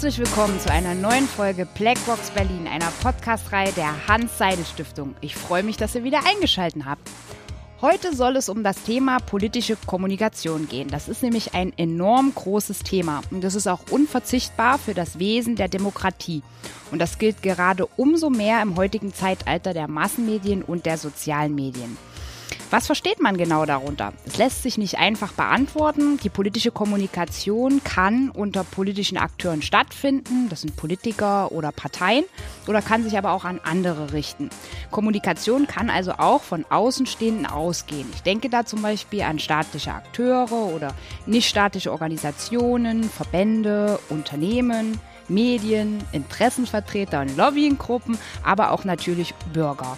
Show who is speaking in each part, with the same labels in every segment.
Speaker 1: Herzlich willkommen zu einer neuen Folge Blackbox Berlin, einer Podcast-Reihe der Hans-Seidel-Stiftung. Ich freue mich, dass ihr wieder eingeschaltet habt. Heute soll es um das Thema politische Kommunikation gehen. Das ist nämlich ein enorm großes Thema und das ist auch unverzichtbar für das Wesen der Demokratie. Und das gilt gerade umso mehr im heutigen Zeitalter der Massenmedien und der sozialen Medien. Was versteht man genau darunter? Es lässt sich nicht einfach beantworten. Die politische Kommunikation kann unter politischen Akteuren stattfinden, das sind Politiker oder Parteien, oder kann sich aber auch an andere richten. Kommunikation kann also auch von Außenstehenden ausgehen. Ich denke da zum Beispiel an staatliche Akteure oder nichtstaatliche Organisationen, Verbände, Unternehmen, Medien, Interessenvertreter und Lobbyinggruppen, aber auch natürlich Bürger.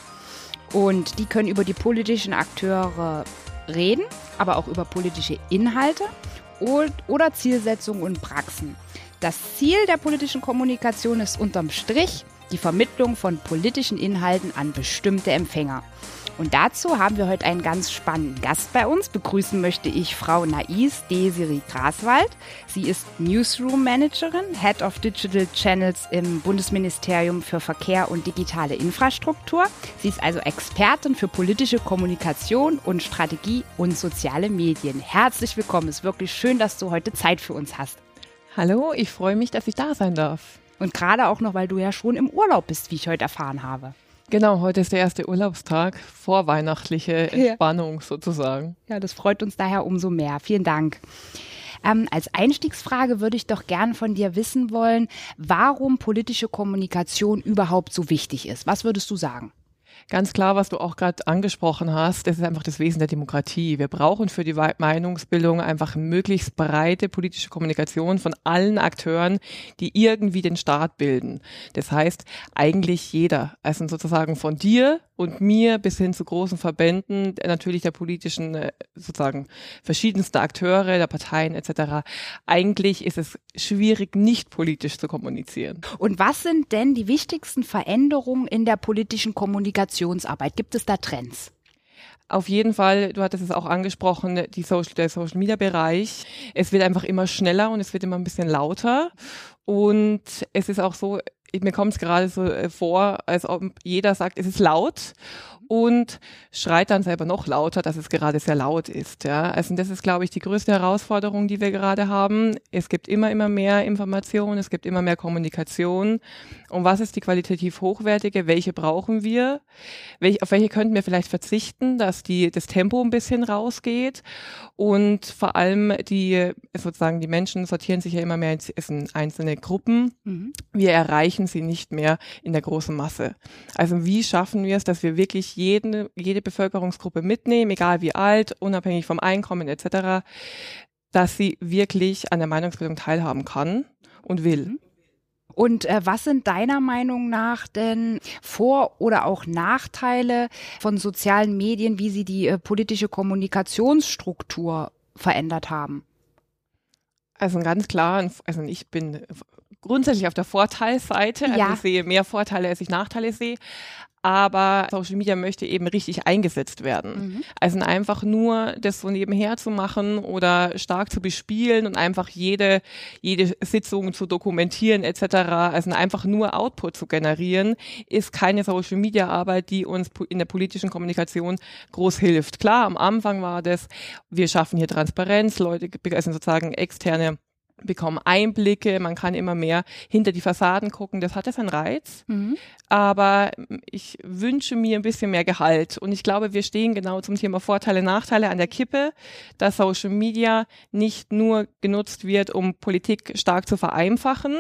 Speaker 1: Und die können über die politischen Akteure reden, aber auch über politische Inhalte oder Zielsetzungen und Praxen. Das Ziel der politischen Kommunikation ist unterm Strich die Vermittlung von politischen Inhalten an bestimmte Empfänger. Und dazu haben wir heute einen ganz spannenden Gast bei uns. Begrüßen möchte ich Frau Nais Desiri Graswald. Sie ist Newsroom Managerin, Head of Digital Channels im Bundesministerium für Verkehr und digitale Infrastruktur. Sie ist also Expertin für politische Kommunikation und Strategie und soziale Medien. Herzlich willkommen. Es ist wirklich schön, dass du heute Zeit für uns hast.
Speaker 2: Hallo, ich freue mich, dass ich da sein darf.
Speaker 1: Und gerade auch noch, weil du ja schon im Urlaub bist, wie ich heute erfahren habe.
Speaker 2: Genau, heute ist der erste Urlaubstag, vorweihnachtliche Entspannung ja. sozusagen.
Speaker 1: Ja, das freut uns daher umso mehr. Vielen Dank. Ähm, als Einstiegsfrage würde ich doch gern von dir wissen wollen, warum politische Kommunikation überhaupt so wichtig ist. Was würdest du sagen?
Speaker 2: Ganz klar, was du auch gerade angesprochen hast, das ist einfach das Wesen der Demokratie. Wir brauchen für die Meinungsbildung einfach möglichst breite politische Kommunikation von allen Akteuren, die irgendwie den Staat bilden. Das heißt, eigentlich jeder, also sozusagen von dir und mir bis hin zu großen Verbänden, natürlich der politischen, äh, sozusagen verschiedenste Akteure, der Parteien etc. Eigentlich ist es schwierig, nicht politisch zu kommunizieren.
Speaker 1: Und was sind denn die wichtigsten Veränderungen in der politischen Kommunikationsarbeit? Gibt es da Trends?
Speaker 2: Auf jeden Fall, du hattest es auch angesprochen, die Social, der Social Media Bereich. Es wird einfach immer schneller und es wird immer ein bisschen lauter. Und es ist auch so, mir kommt es gerade so äh, vor, als ob jeder sagt, es ist laut und schreit dann selber noch lauter, dass es gerade sehr laut ist. Ja, also das ist, glaube ich, die größte Herausforderung, die wir gerade haben. Es gibt immer, immer mehr Informationen, es gibt immer mehr Kommunikation. Und was ist die qualitativ hochwertige? Welche brauchen wir? Welch, auf welche könnten wir vielleicht verzichten, dass die, das Tempo ein bisschen rausgeht? Und vor allem die, sozusagen, die Menschen sortieren sich ja immer mehr in einzelne Gruppen. Mhm. Wir erreichen sie nicht mehr in der großen Masse. Also wie schaffen wir es, dass wir wirklich jede, jede Bevölkerungsgruppe mitnehmen, egal wie alt, unabhängig vom Einkommen etc., dass sie wirklich an der Meinungsbildung teilhaben kann und will. Mhm.
Speaker 1: Und äh, was sind deiner Meinung nach denn Vor- oder auch Nachteile von sozialen Medien, wie sie die äh, politische Kommunikationsstruktur verändert haben?
Speaker 2: Also ganz klar, also ich bin grundsätzlich auf der Vorteilsseite. Also ja. ich sehe mehr Vorteile, als ich Nachteile sehe aber Social Media möchte eben richtig eingesetzt werden. Mhm. Also einfach nur das so nebenher zu machen oder stark zu bespielen und einfach jede, jede Sitzung zu dokumentieren etc., also einfach nur Output zu generieren, ist keine Social Media Arbeit, die uns in der politischen Kommunikation groß hilft. Klar, am Anfang war das, wir schaffen hier Transparenz, Leute, also sozusagen externe bekommen Einblicke, man kann immer mehr hinter die Fassaden gucken, das hat ja seinen Reiz. Mhm. Aber ich wünsche mir ein bisschen mehr Gehalt. Und ich glaube, wir stehen genau zum Thema Vorteile, Nachteile an der Kippe, dass Social Media nicht nur genutzt wird, um Politik stark zu vereinfachen,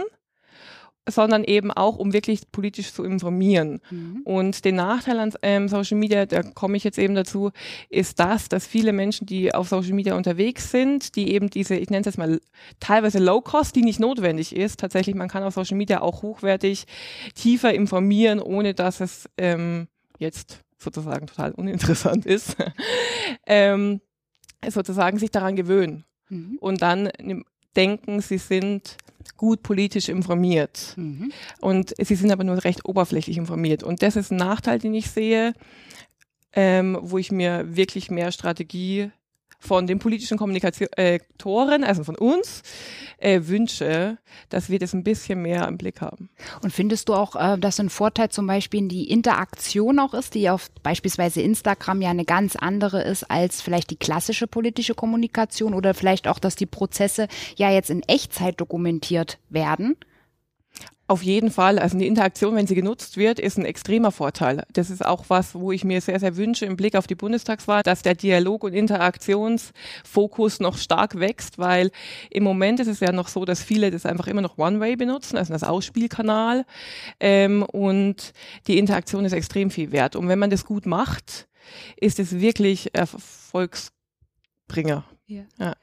Speaker 2: sondern eben auch, um wirklich politisch zu informieren. Mhm. Und den Nachteil an ähm, Social Media, da komme ich jetzt eben dazu, ist das, dass viele Menschen, die auf Social Media unterwegs sind, die eben diese, ich nenne es jetzt mal teilweise Low Cost, die nicht notwendig ist, tatsächlich, man kann auf Social Media auch hochwertig tiefer informieren, ohne dass es ähm, jetzt sozusagen total uninteressant ist, ähm, sozusagen sich daran gewöhnen. Mhm. Und dann denken, sie sind gut politisch informiert. Mhm. Und sie sind aber nur recht oberflächlich informiert. Und das ist ein Nachteil, den ich sehe, ähm, wo ich mir wirklich mehr Strategie von den politischen Kommunikatoren, also von uns, äh, wünsche, dass wir das ein bisschen mehr im Blick haben.
Speaker 1: Und findest du auch, äh, dass ein Vorteil zum Beispiel in die Interaktion auch ist, die auf beispielsweise Instagram ja eine ganz andere ist als vielleicht die klassische politische Kommunikation oder vielleicht auch, dass die Prozesse ja jetzt in Echtzeit dokumentiert werden?
Speaker 2: Auf jeden Fall. Also die Interaktion, wenn sie genutzt wird, ist ein extremer Vorteil. Das ist auch was, wo ich mir sehr, sehr wünsche im Blick auf die Bundestagswahl, dass der Dialog- und Interaktionsfokus noch stark wächst, weil im Moment ist es ja noch so, dass viele das einfach immer noch One-Way benutzen, also das Ausspielkanal. Ähm, und die Interaktion ist extrem viel wert. Und wenn man das gut macht, ist es wirklich Erfolgsbringer.
Speaker 1: Ja. ja.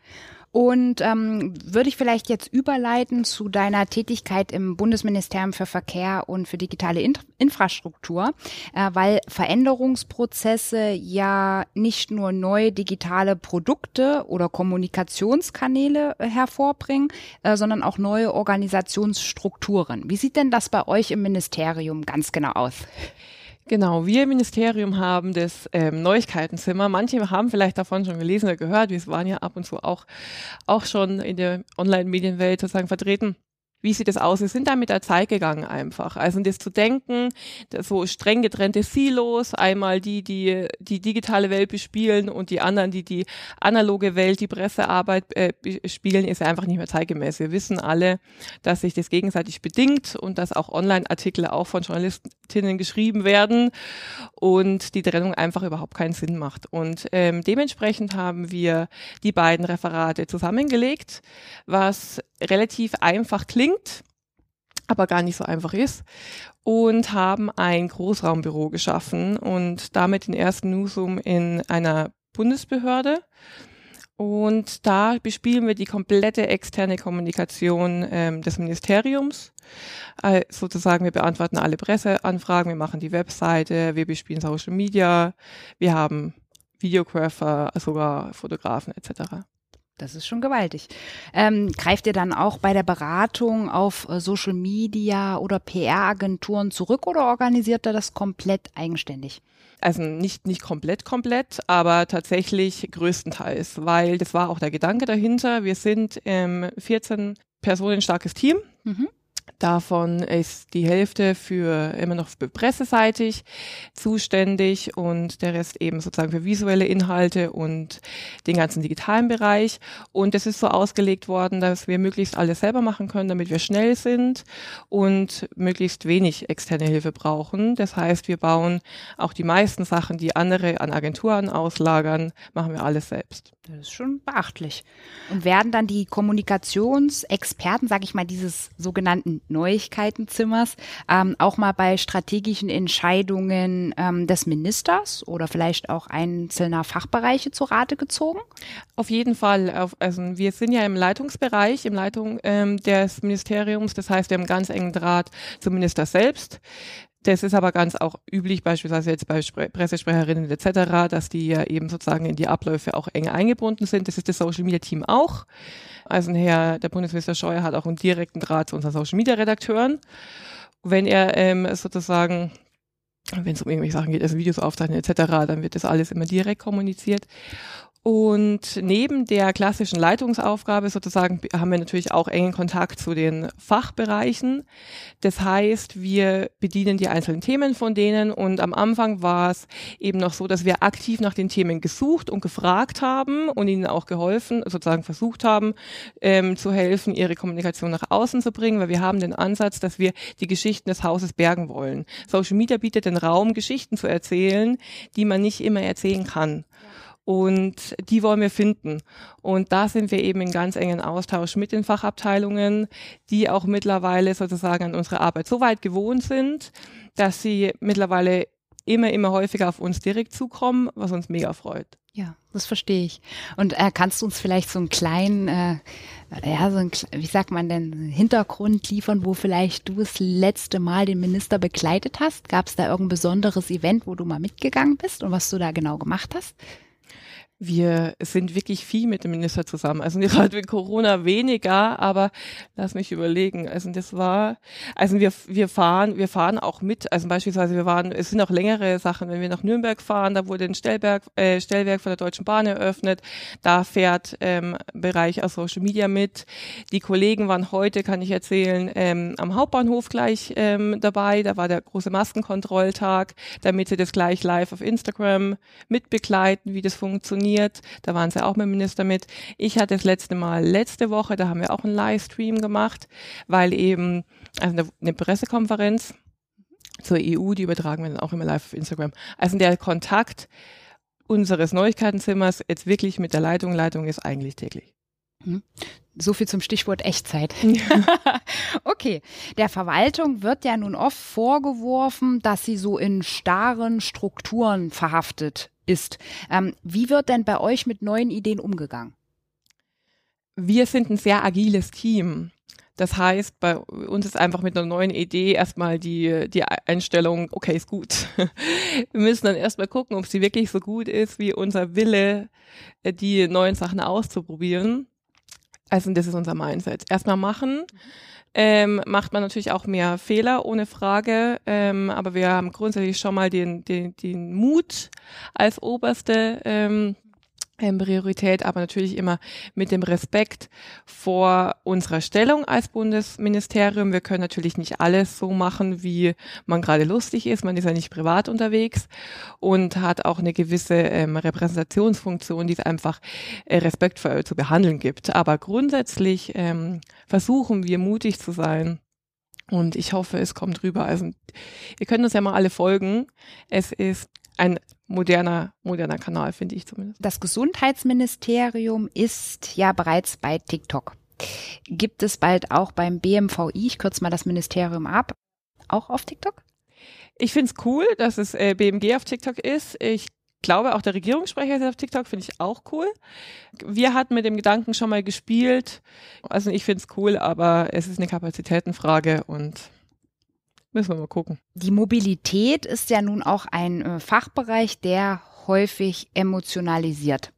Speaker 1: Und ähm, würde ich vielleicht jetzt überleiten zu deiner Tätigkeit im Bundesministerium für Verkehr und für digitale In Infrastruktur, äh, weil Veränderungsprozesse ja nicht nur neue digitale Produkte oder Kommunikationskanäle äh, hervorbringen, äh, sondern auch neue Organisationsstrukturen. Wie sieht denn das bei euch im Ministerium ganz genau aus?
Speaker 2: Genau, wir im Ministerium haben das ähm, Neuigkeitenzimmer. Manche haben vielleicht davon schon gelesen oder gehört. Wir waren ja ab und zu auch, auch schon in der Online-Medienwelt sozusagen vertreten wie sieht es aus? Wir sind da mit der Zeit gegangen einfach. Also das zu denken, so streng getrennte Silos, einmal die, die die digitale Welt bespielen und die anderen, die die analoge Welt, die Pressearbeit äh, spielen, ist einfach nicht mehr zeitgemäß. Wir wissen alle, dass sich das gegenseitig bedingt und dass auch Online-Artikel auch von Journalistinnen geschrieben werden und die Trennung einfach überhaupt keinen Sinn macht. Und ähm, dementsprechend haben wir die beiden Referate zusammengelegt, was relativ einfach klingt, aber gar nicht so einfach ist und haben ein Großraumbüro geschaffen und damit den ersten Newsroom in einer Bundesbehörde. Und da bespielen wir die komplette externe Kommunikation ähm, des Ministeriums. Äh, sozusagen, wir beantworten alle Presseanfragen, wir machen die Webseite, wir bespielen Social Media, wir haben Videographer, sogar Fotografen etc.
Speaker 1: Das ist schon gewaltig. Ähm, greift ihr dann auch bei der Beratung auf äh, Social Media oder PR-Agenturen zurück oder organisiert ihr das komplett eigenständig?
Speaker 2: Also nicht, nicht komplett, komplett, aber tatsächlich größtenteils, weil das war auch der Gedanke dahinter. Wir sind ähm, 14 Personen starkes Team. Mhm. Davon ist die Hälfte für immer noch für presseseitig zuständig und der Rest eben sozusagen für visuelle Inhalte und den ganzen digitalen Bereich. Und es ist so ausgelegt worden, dass wir möglichst alles selber machen können, damit wir schnell sind und möglichst wenig externe Hilfe brauchen. Das heißt, wir bauen auch die meisten Sachen, die andere an Agenturen auslagern, machen wir alles selbst.
Speaker 1: Das ist schon beachtlich. Und werden dann die Kommunikationsexperten, sage ich mal, dieses sogenannten Neuigkeitenzimmers ähm, auch mal bei strategischen Entscheidungen ähm, des Ministers oder vielleicht auch einzelner Fachbereiche zu Rate gezogen?
Speaker 2: Auf jeden Fall. Also wir sind ja im Leitungsbereich, im Leitung ähm, des Ministeriums. Das heißt, wir haben ganz engen Draht zum Minister selbst. Das ist aber ganz auch üblich, beispielsweise jetzt bei Spre Pressesprecherinnen etc., dass die ja eben sozusagen in die Abläufe auch eng eingebunden sind. Das ist das Social Media Team auch. Also Herr, der Bundesminister Scheuer hat auch einen direkten Draht zu unseren Social Media Redakteuren. Wenn er ähm, sozusagen wenn es um irgendwelche Sachen geht, also Videos aufzeichnen etc., dann wird das alles immer direkt kommuniziert. Und neben der klassischen Leitungsaufgabe sozusagen haben wir natürlich auch engen Kontakt zu den Fachbereichen. Das heißt, wir bedienen die einzelnen Themen von denen und am Anfang war es eben noch so, dass wir aktiv nach den Themen gesucht und gefragt haben und ihnen auch geholfen, sozusagen versucht haben, ähm, zu helfen, ihre Kommunikation nach außen zu bringen, weil wir haben den Ansatz, dass wir die Geschichten des Hauses bergen wollen. Social Media bietet den Raum, Geschichten zu erzählen, die man nicht immer erzählen kann. Und die wollen wir finden. Und da sind wir eben in ganz engen Austausch mit den Fachabteilungen, die auch mittlerweile sozusagen an unsere Arbeit so weit gewohnt sind, dass sie mittlerweile immer, immer häufiger auf uns direkt zukommen, was uns mega freut.
Speaker 1: Ja, das verstehe ich. Und äh, kannst du uns vielleicht so einen kleinen, äh, ja, so ein, wie sagt man denn, Hintergrund liefern, wo vielleicht du das letzte Mal den Minister begleitet hast? Gab es da irgendein besonderes Event, wo du mal mitgegangen bist und was du da genau gemacht hast?
Speaker 2: Wir sind wirklich viel mit dem Minister zusammen. Also gerade mit Corona weniger, aber lass mich überlegen. Also das war, also wir, wir fahren, wir fahren auch mit. Also beispielsweise wir waren, es sind auch längere Sachen, wenn wir nach Nürnberg fahren, da wurde ein Stellberg, äh, Stellwerk von der Deutschen Bahn eröffnet. Da fährt ähm, Bereich aus Social Media mit. Die Kollegen waren heute, kann ich erzählen, ähm, am Hauptbahnhof gleich ähm, dabei. Da war der große Maskenkontrolltag, damit sie das gleich live auf Instagram mitbegleiten, wie das funktioniert funktioniert. Da waren sie auch mit dem Minister mit. Ich hatte das letzte Mal letzte Woche, da haben wir auch einen Livestream gemacht, weil eben also eine, eine Pressekonferenz zur EU, die übertragen wir dann auch immer live auf Instagram. Also der Kontakt unseres Neuigkeitenzimmers jetzt wirklich mit der Leitung, Leitung ist eigentlich täglich.
Speaker 1: Mhm. So viel zum Stichwort Echtzeit. okay. Der Verwaltung wird ja nun oft vorgeworfen, dass sie so in starren Strukturen verhaftet ist. Ähm, wie wird denn bei euch mit neuen Ideen umgegangen?
Speaker 2: Wir sind ein sehr agiles Team. Das heißt, bei uns ist einfach mit einer neuen Idee erstmal die, die Einstellung, okay, ist gut. Wir müssen dann erstmal gucken, ob sie wirklich so gut ist, wie unser Wille, äh, die neuen Sachen auszuprobieren. Also das ist unser Mindset. Erstmal machen. Ähm, macht man natürlich auch mehr Fehler, ohne Frage. Ähm, aber wir haben grundsätzlich schon mal den, den, den Mut als oberste ähm, Priorität, aber natürlich immer mit dem Respekt vor unserer Stellung als Bundesministerium. Wir können natürlich nicht alles so machen, wie man gerade lustig ist. Man ist ja nicht privat unterwegs und hat auch eine gewisse ähm, Repräsentationsfunktion, die es einfach äh, respektvoll zu behandeln gibt. Aber grundsätzlich ähm, versuchen wir mutig zu sein. Und ich hoffe, es kommt rüber. Also, ihr könnt uns ja mal alle folgen. Es ist ein moderner, moderner Kanal, finde ich zumindest.
Speaker 1: Das Gesundheitsministerium ist ja bereits bei TikTok. Gibt es bald auch beim BMVI, ich kürze mal das Ministerium ab, auch auf TikTok?
Speaker 2: Ich finde es cool, dass es äh, BMG auf TikTok ist. Ich glaube, auch der Regierungssprecher ist auf TikTok, finde ich auch cool. Wir hatten mit dem Gedanken schon mal gespielt. Also ich finde es cool, aber es ist eine Kapazitätenfrage und Müssen wir mal gucken.
Speaker 1: Die Mobilität ist ja nun auch ein äh, Fachbereich, der häufig emotionalisiert.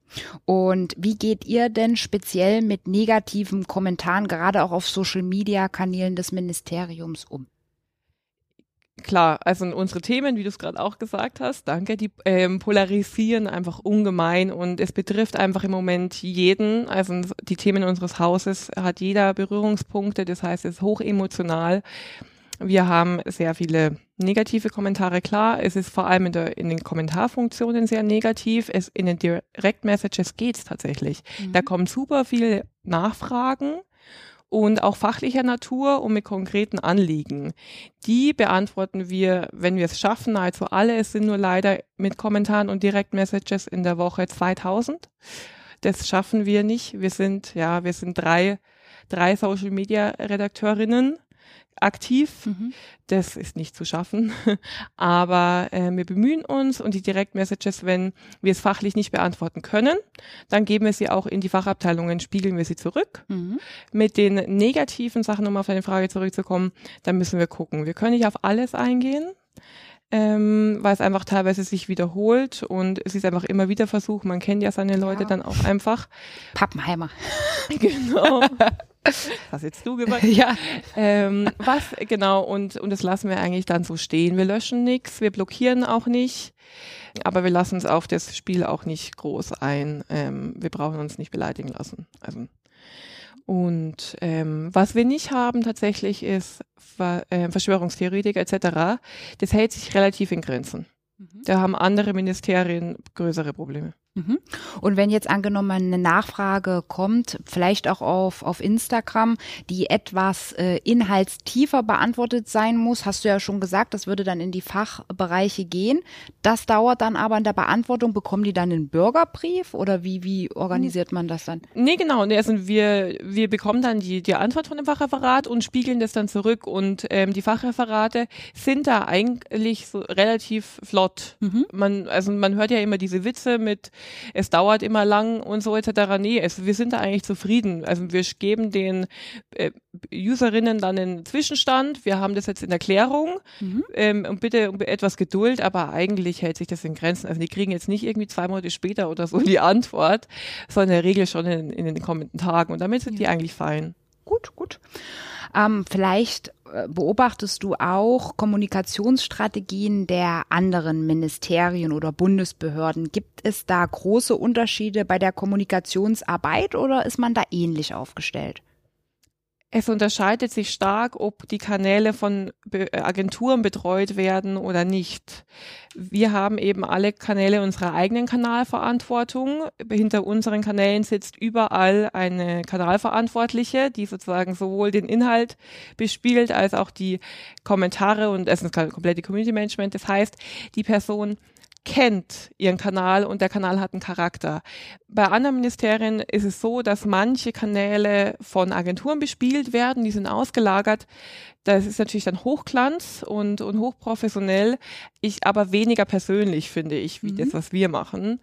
Speaker 1: Und wie geht ihr denn speziell mit negativen Kommentaren, gerade auch auf Social-Media-Kanälen des Ministeriums um?
Speaker 2: Klar, also unsere Themen, wie du es gerade auch gesagt hast, danke, die ähm, polarisieren einfach ungemein und es betrifft einfach im Moment jeden. Also die Themen unseres Hauses hat jeder Berührungspunkte, das heißt, es ist hochemotional. Wir haben sehr viele negative Kommentare. Klar, es ist vor allem in, der, in den Kommentarfunktionen sehr negativ. Es, in den Direct Messages geht's tatsächlich. Mhm. Da kommen super viele Nachfragen und auch fachlicher Natur und mit konkreten Anliegen. Die beantworten wir, wenn wir es schaffen, also alle, es sind nur leider mit Kommentaren und Direct Messages in der Woche 2000. Das schaffen wir nicht. Wir sind, ja, wir sind drei, drei Social Media Redakteurinnen aktiv. Mhm. Das ist nicht zu schaffen. Aber äh, wir bemühen uns und die Direktmessages, wenn wir es fachlich nicht beantworten können, dann geben wir sie auch in die Fachabteilungen, spiegeln wir sie zurück. Mhm. Mit den negativen Sachen, um auf deine Frage zurückzukommen, dann müssen wir gucken. Wir können nicht auf alles eingehen. Ähm, weil es einfach teilweise sich wiederholt und es ist einfach immer wieder Versuch. Man kennt ja seine Leute ja. dann auch einfach.
Speaker 1: Pappenheimer.
Speaker 2: Genau. Was jetzt du gemacht?
Speaker 1: ja.
Speaker 2: Ähm, was, genau, und, und das lassen wir eigentlich dann so stehen. Wir löschen nichts, wir blockieren auch nicht, aber wir lassen es auf das Spiel auch nicht groß ein. Ähm, wir brauchen uns nicht beleidigen lassen. Also, und ähm, was wir nicht haben tatsächlich ist Ver äh, Verschwörungstheoretiker etc. Das hält sich relativ in Grenzen. Mhm. Da haben andere Ministerien größere Probleme.
Speaker 1: Mhm. Und wenn jetzt angenommen eine Nachfrage kommt, vielleicht auch auf, auf Instagram, die etwas äh, inhaltstiefer beantwortet sein muss, hast du ja schon gesagt, das würde dann in die Fachbereiche gehen. Das dauert dann aber in der Beantwortung. Bekommen die dann einen Bürgerbrief oder wie, wie organisiert man das dann?
Speaker 2: Nee, genau. Also wir, wir bekommen dann die, die Antwort von dem Fachreferat und spiegeln das dann zurück. Und ähm, die Fachreferate sind da eigentlich so relativ flott. Mhm. Man, also man hört ja immer diese Witze mit es dauert immer lang und so etc. Nee, es, wir sind da eigentlich zufrieden. Also wir geben den äh, Userinnen dann einen Zwischenstand. Wir haben das jetzt in Erklärung mhm. ähm, und bitte um etwas Geduld, aber eigentlich hält sich das in Grenzen. Also die kriegen jetzt nicht irgendwie zwei Monate später oder so die Antwort, sondern in der Regel schon in, in den kommenden Tagen und damit sind ja. die eigentlich fein.
Speaker 1: Gut, gut. Ähm, vielleicht beobachtest du auch Kommunikationsstrategien der anderen Ministerien oder Bundesbehörden. Gibt es da große Unterschiede bei der Kommunikationsarbeit oder ist man da ähnlich aufgestellt?
Speaker 2: Es unterscheidet sich stark, ob die Kanäle von äh, Agenturen betreut werden oder nicht. Wir haben eben alle Kanäle unserer eigenen Kanalverantwortung. Hinter unseren Kanälen sitzt überall eine Kanalverantwortliche, die sozusagen sowohl den Inhalt bespielt als auch die Kommentare und es ist ein komplette Community Management. Das heißt, die Person kennt ihren Kanal und der Kanal hat einen Charakter. Bei anderen Ministerien ist es so, dass manche Kanäle von Agenturen bespielt werden, die sind ausgelagert. Das ist natürlich dann Hochglanz und, und hochprofessionell, ich aber weniger persönlich, finde ich, wie mhm. das, was wir machen.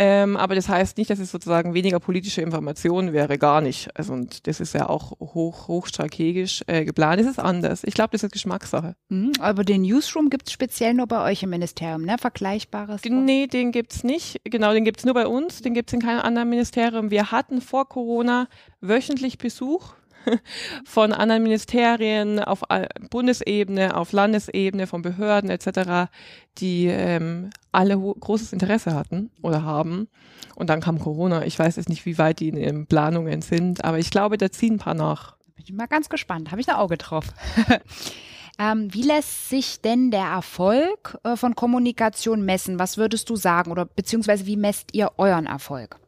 Speaker 2: Ähm, aber das heißt nicht, dass es sozusagen weniger politische Information wäre, gar nicht. Also und das ist ja auch hoch, hochstrategisch äh, geplant. Es ist anders. Ich glaube, das ist Geschmackssache.
Speaker 1: Mhm, aber den Newsroom gibt es speziell nur bei euch im Ministerium, ne? Vergleichbares?
Speaker 2: Nee, den gibt es nicht. Genau, den gibt es nur bei uns. Den gibt es in keinem anderen Ministerium. Wir hatten vor Corona wöchentlich Besuch von anderen Ministerien auf Bundesebene, auf Landesebene, von Behörden etc., die ähm, alle großes Interesse hatten oder haben. Und dann kam Corona. Ich weiß jetzt nicht, wie weit die in ihren Planungen sind, aber ich glaube, da ziehen ein paar nach.
Speaker 1: Bin ich mal ganz gespannt. Habe ich ein Auge drauf. ähm, wie lässt sich denn der Erfolg äh, von Kommunikation messen? Was würdest du sagen? Oder beziehungsweise wie messt ihr euren Erfolg?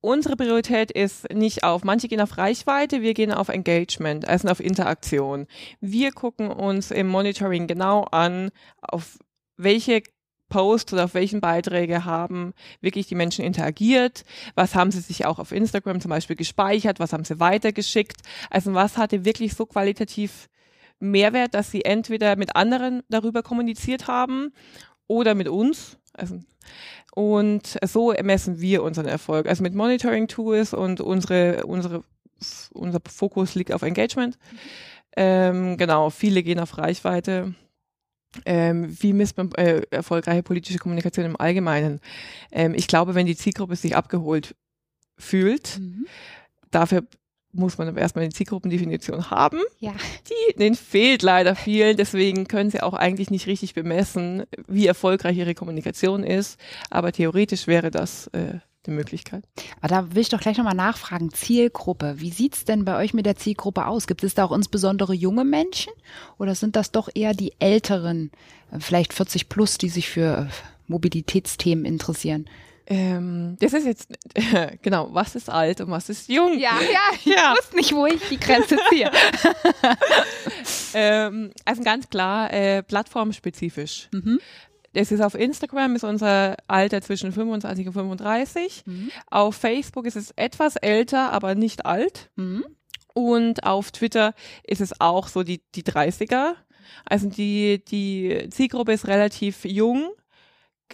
Speaker 2: Unsere Priorität ist nicht auf, manche gehen auf Reichweite, wir gehen auf Engagement, also auf Interaktion. Wir gucken uns im Monitoring genau an, auf welche Posts oder auf welchen Beiträge haben wirklich die Menschen interagiert, was haben sie sich auch auf Instagram zum Beispiel gespeichert, was haben sie weitergeschickt, also was hatte wirklich so qualitativ Mehrwert, dass sie entweder mit anderen darüber kommuniziert haben oder mit uns. Also und so messen wir unseren Erfolg. Also mit Monitoring-Tools und unsere, unsere, unser Fokus liegt auf Engagement. Ähm, genau, viele gehen auf Reichweite. Ähm, wie misst man äh, erfolgreiche politische Kommunikation im Allgemeinen? Ähm, ich glaube, wenn die Zielgruppe sich abgeholt fühlt, mhm. dafür muss man aber erstmal eine Zielgruppendefinition haben.
Speaker 1: Ja.
Speaker 2: Die, denen fehlt leider vielen, deswegen können sie auch eigentlich nicht richtig bemessen, wie erfolgreich ihre Kommunikation ist. Aber theoretisch wäre das äh, die Möglichkeit.
Speaker 1: Aber da will ich doch gleich nochmal nachfragen. Zielgruppe. Wie sieht's denn bei euch mit der Zielgruppe aus? Gibt es da auch insbesondere junge Menschen oder sind das doch eher die älteren, äh, vielleicht 40 plus, die sich für Mobilitätsthemen interessieren?
Speaker 2: Ähm, das ist jetzt, äh, genau, was ist alt und was ist jung?
Speaker 1: Ja, ja, ich ja. wusste nicht, wo ich die Grenze ziehe.
Speaker 2: ähm, also ganz klar, äh, plattformspezifisch. Mhm. Es ist auf Instagram ist unser Alter zwischen 25 und 35. Mhm. Auf Facebook ist es etwas älter, aber nicht alt. Mhm. Und auf Twitter ist es auch so die, die 30er. Also die, die Zielgruppe ist relativ jung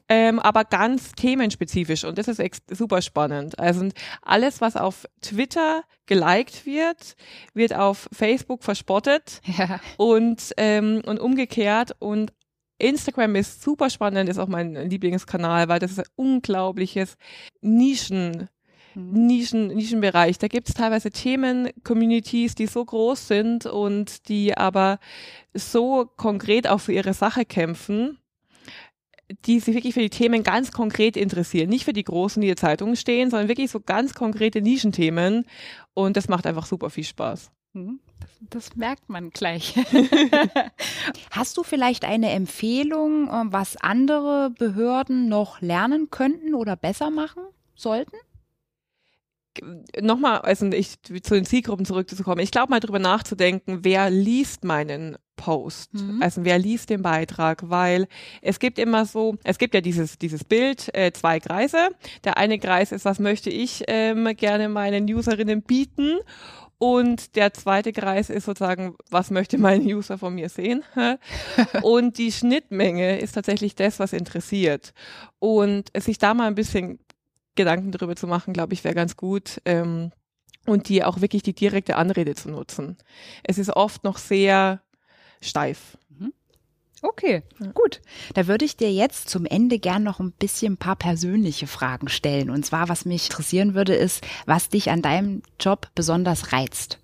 Speaker 2: ähm, aber ganz themenspezifisch und das ist super spannend. Also alles, was auf Twitter geliked wird, wird auf Facebook verspottet ja. und, ähm, und umgekehrt und Instagram ist super spannend, ist auch mein Lieblingskanal, weil das ist ein unglaubliches Nischen, mhm. Nischen, Nischenbereich. Da gibt es teilweise Themen-Communities, die so groß sind und die aber so konkret auch für ihre Sache kämpfen die sich wirklich für die Themen ganz konkret interessieren. Nicht für die großen, die in Zeitungen stehen, sondern wirklich so ganz konkrete Nischenthemen. Und das macht einfach super viel Spaß.
Speaker 1: Mhm. Das, das merkt man gleich. Hast du vielleicht eine Empfehlung, äh, was andere Behörden noch lernen könnten oder besser machen sollten?
Speaker 2: nochmal, also ich zu den Zielgruppen zurückzukommen, ich glaube mal drüber nachzudenken, wer liest meinen Post, mhm. also wer liest den Beitrag, weil es gibt immer so, es gibt ja dieses dieses Bild, äh, zwei Kreise. Der eine Kreis ist, was möchte ich ähm, gerne meinen Userinnen bieten Und der zweite Kreis ist sozusagen, was möchte mein User von mir sehen? und die Schnittmenge ist tatsächlich das, was interessiert. Und sich da mal ein bisschen Gedanken darüber zu machen, glaube ich, wäre ganz gut. Ähm, und die auch wirklich die direkte Anrede zu nutzen. Es ist oft noch sehr steif.
Speaker 1: Mhm. Okay, gut. Da würde ich dir jetzt zum Ende gern noch ein bisschen ein paar persönliche Fragen stellen. Und zwar, was mich interessieren würde, ist, was dich an deinem Job besonders reizt.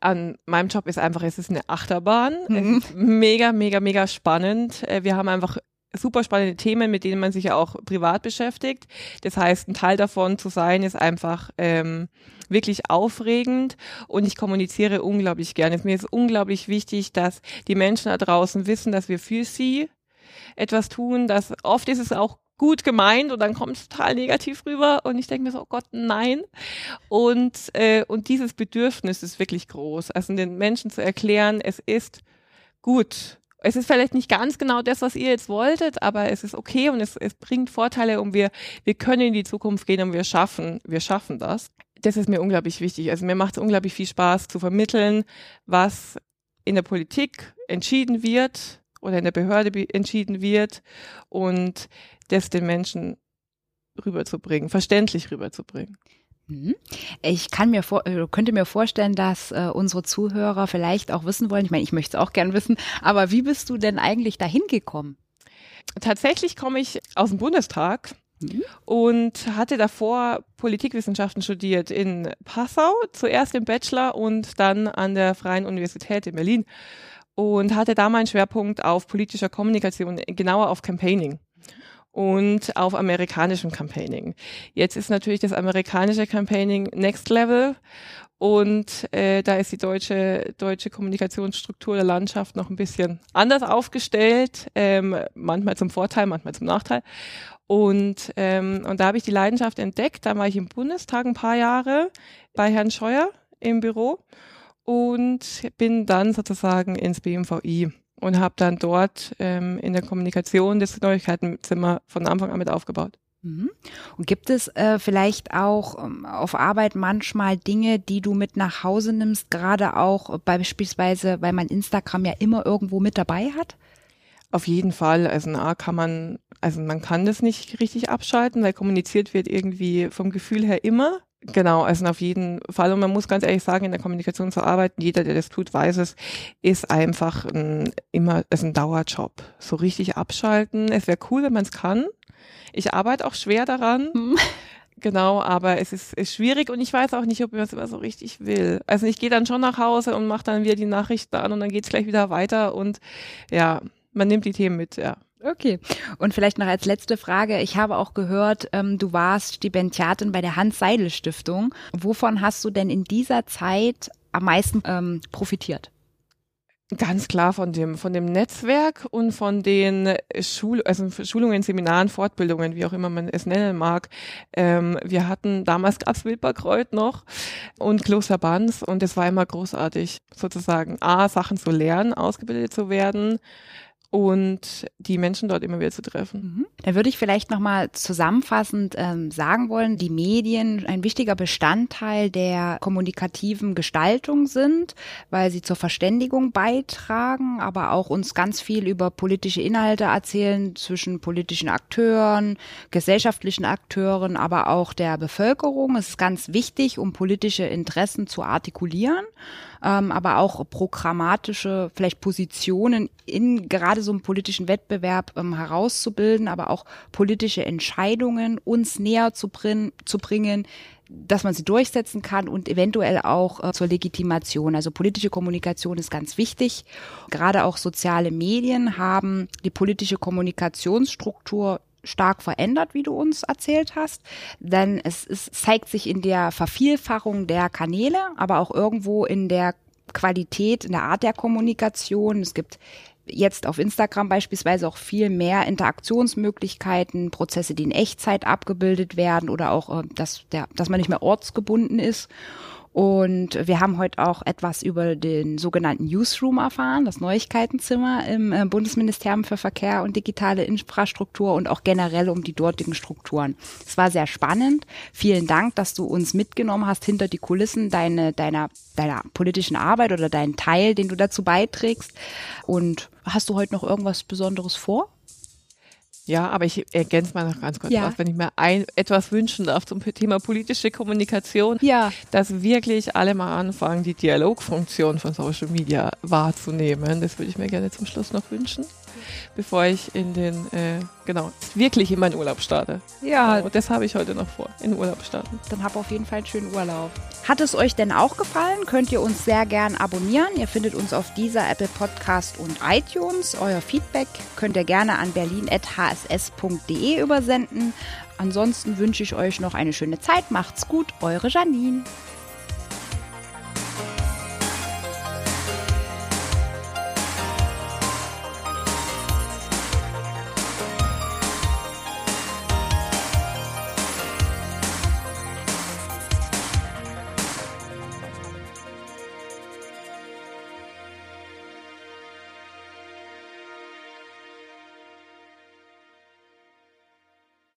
Speaker 2: An meinem Job ist einfach, es ist eine Achterbahn. Mhm. mega, mega, mega spannend. Äh, wir haben einfach super spannende Themen, mit denen man sich ja auch privat beschäftigt. Das heißt, ein Teil davon zu sein, ist einfach ähm, wirklich aufregend und ich kommuniziere unglaublich gerne. Mir ist unglaublich wichtig, dass die Menschen da draußen wissen, dass wir für sie etwas tun. Dass oft ist es auch gut gemeint und dann kommt es total negativ rüber und ich denke mir so, oh Gott, nein. Und, äh, und dieses Bedürfnis ist wirklich groß. Also den Menschen zu erklären, es ist gut es ist vielleicht nicht ganz genau das, was ihr jetzt wolltet, aber es ist okay und es, es bringt Vorteile und wir, wir können in die Zukunft gehen und wir schaffen, wir schaffen das. Das ist mir unglaublich wichtig. Also mir macht es unglaublich viel Spaß zu vermitteln, was in der Politik entschieden wird oder in der Behörde entschieden wird und das den Menschen rüberzubringen, verständlich rüberzubringen.
Speaker 1: Mhm. Ich kann mir vor, äh, könnte mir vorstellen, dass äh, unsere Zuhörer vielleicht auch wissen wollen. Ich meine, ich möchte es auch gern wissen. Aber wie bist du denn eigentlich dahin gekommen?
Speaker 2: Tatsächlich komme ich aus dem Bundestag mhm. und hatte davor Politikwissenschaften studiert in Passau, zuerst im Bachelor und dann an der Freien Universität in Berlin und hatte da meinen Schwerpunkt auf politischer Kommunikation, genauer auf Campaigning und auf amerikanischem Campaigning. Jetzt ist natürlich das amerikanische Campaigning Next Level und äh, da ist die deutsche deutsche Kommunikationsstruktur der Landschaft noch ein bisschen anders aufgestellt, ähm, manchmal zum Vorteil, manchmal zum Nachteil. Und ähm, und da habe ich die Leidenschaft entdeckt. Da war ich im Bundestag ein paar Jahre bei Herrn Scheuer im Büro und bin dann sozusagen ins BMVI und habe dann dort ähm, in der Kommunikation das Neuigkeitenzimmer von Anfang an mit aufgebaut.
Speaker 1: Mhm. Und gibt es äh, vielleicht auch ähm, auf Arbeit manchmal Dinge, die du mit nach Hause nimmst, gerade auch beispielsweise, weil man Instagram ja immer irgendwo mit dabei hat?
Speaker 2: Auf jeden Fall. Also A kann man, also man kann das nicht richtig abschalten, weil kommuniziert wird irgendwie vom Gefühl her immer. Genau, also auf jeden Fall. Und man muss ganz ehrlich sagen, in der Kommunikation zu arbeiten, jeder, der das tut, weiß es, ist einfach ein, immer, ist ein Dauerjob. So richtig abschalten. Es wäre cool, wenn man es kann. Ich arbeite auch schwer daran. Hm. Genau, aber es ist, ist schwierig und ich weiß auch nicht, ob ich das immer so richtig will. Also ich gehe dann schon nach Hause und mache dann wieder die Nachrichten an und dann geht's gleich wieder weiter und ja, man nimmt die Themen mit, ja.
Speaker 1: Okay. Und vielleicht noch als letzte Frage. Ich habe auch gehört, ähm, du warst Stipendiatin bei der Hans-Seidel-Stiftung. Wovon hast du denn in dieser Zeit am meisten ähm, profitiert?
Speaker 2: Ganz klar von dem, von dem Netzwerk und von den Schul also Schulungen, Seminaren, Fortbildungen, wie auch immer man es nennen mag. Ähm, wir hatten, damals gab's Wildbarkreut noch und Kloster Banz und es war immer großartig, sozusagen A, Sachen zu lernen, ausgebildet zu werden, und die Menschen dort immer wieder zu treffen.
Speaker 1: Mhm. Da würde ich vielleicht nochmal zusammenfassend ähm, sagen wollen, die Medien ein wichtiger Bestandteil der kommunikativen Gestaltung sind, weil sie zur Verständigung beitragen, aber auch uns ganz viel über politische Inhalte erzählen zwischen politischen Akteuren, gesellschaftlichen Akteuren, aber auch der Bevölkerung. Es ist ganz wichtig, um politische Interessen zu artikulieren ähm, aber auch programmatische vielleicht Positionen in gerade so einem politischen Wettbewerb ähm, herauszubilden, aber auch politische Entscheidungen uns näher zu, bring, zu bringen, dass man sie durchsetzen kann und eventuell auch äh, zur Legitimation. Also politische Kommunikation ist ganz wichtig. Gerade auch soziale Medien haben die politische Kommunikationsstruktur stark verändert, wie du uns erzählt hast. Denn es, es zeigt sich in der Vervielfachung der Kanäle, aber auch irgendwo in der Qualität, in der Art der Kommunikation. Es gibt jetzt auf Instagram beispielsweise auch viel mehr Interaktionsmöglichkeiten, Prozesse, die in Echtzeit abgebildet werden oder auch, äh, dass, der, dass man nicht mehr ortsgebunden ist. Und wir haben heute auch etwas über den sogenannten Newsroom erfahren, das Neuigkeitenzimmer im äh, Bundesministerium für Verkehr und digitale Infrastruktur und auch generell um die dortigen Strukturen. Es war sehr spannend. Vielen Dank, dass du uns mitgenommen hast hinter die Kulissen deine, deiner, deiner politischen Arbeit oder deinen Teil, den du dazu beiträgst. Und hast du heute noch irgendwas Besonderes vor?
Speaker 2: Ja, aber ich ergänze mal noch ganz kurz ja. was, wenn ich mir ein, etwas wünschen darf zum Thema politische Kommunikation,
Speaker 1: ja.
Speaker 2: dass wirklich alle mal anfangen, die Dialogfunktion von Social Media wahrzunehmen. Das würde ich mir gerne zum Schluss noch wünschen bevor ich in den, äh, genau, wirklich in meinen Urlaub starte.
Speaker 1: Ja.
Speaker 2: Und das habe ich heute noch vor, in den Urlaub starten.
Speaker 1: Dann hab auf jeden Fall einen schönen Urlaub. Hat es euch denn auch gefallen? Könnt ihr uns sehr gern abonnieren. Ihr findet uns auf dieser Apple Podcast und iTunes. Euer Feedback könnt ihr gerne an berlin.hss.de übersenden. Ansonsten wünsche ich euch noch eine schöne Zeit. Macht's gut, eure Janine.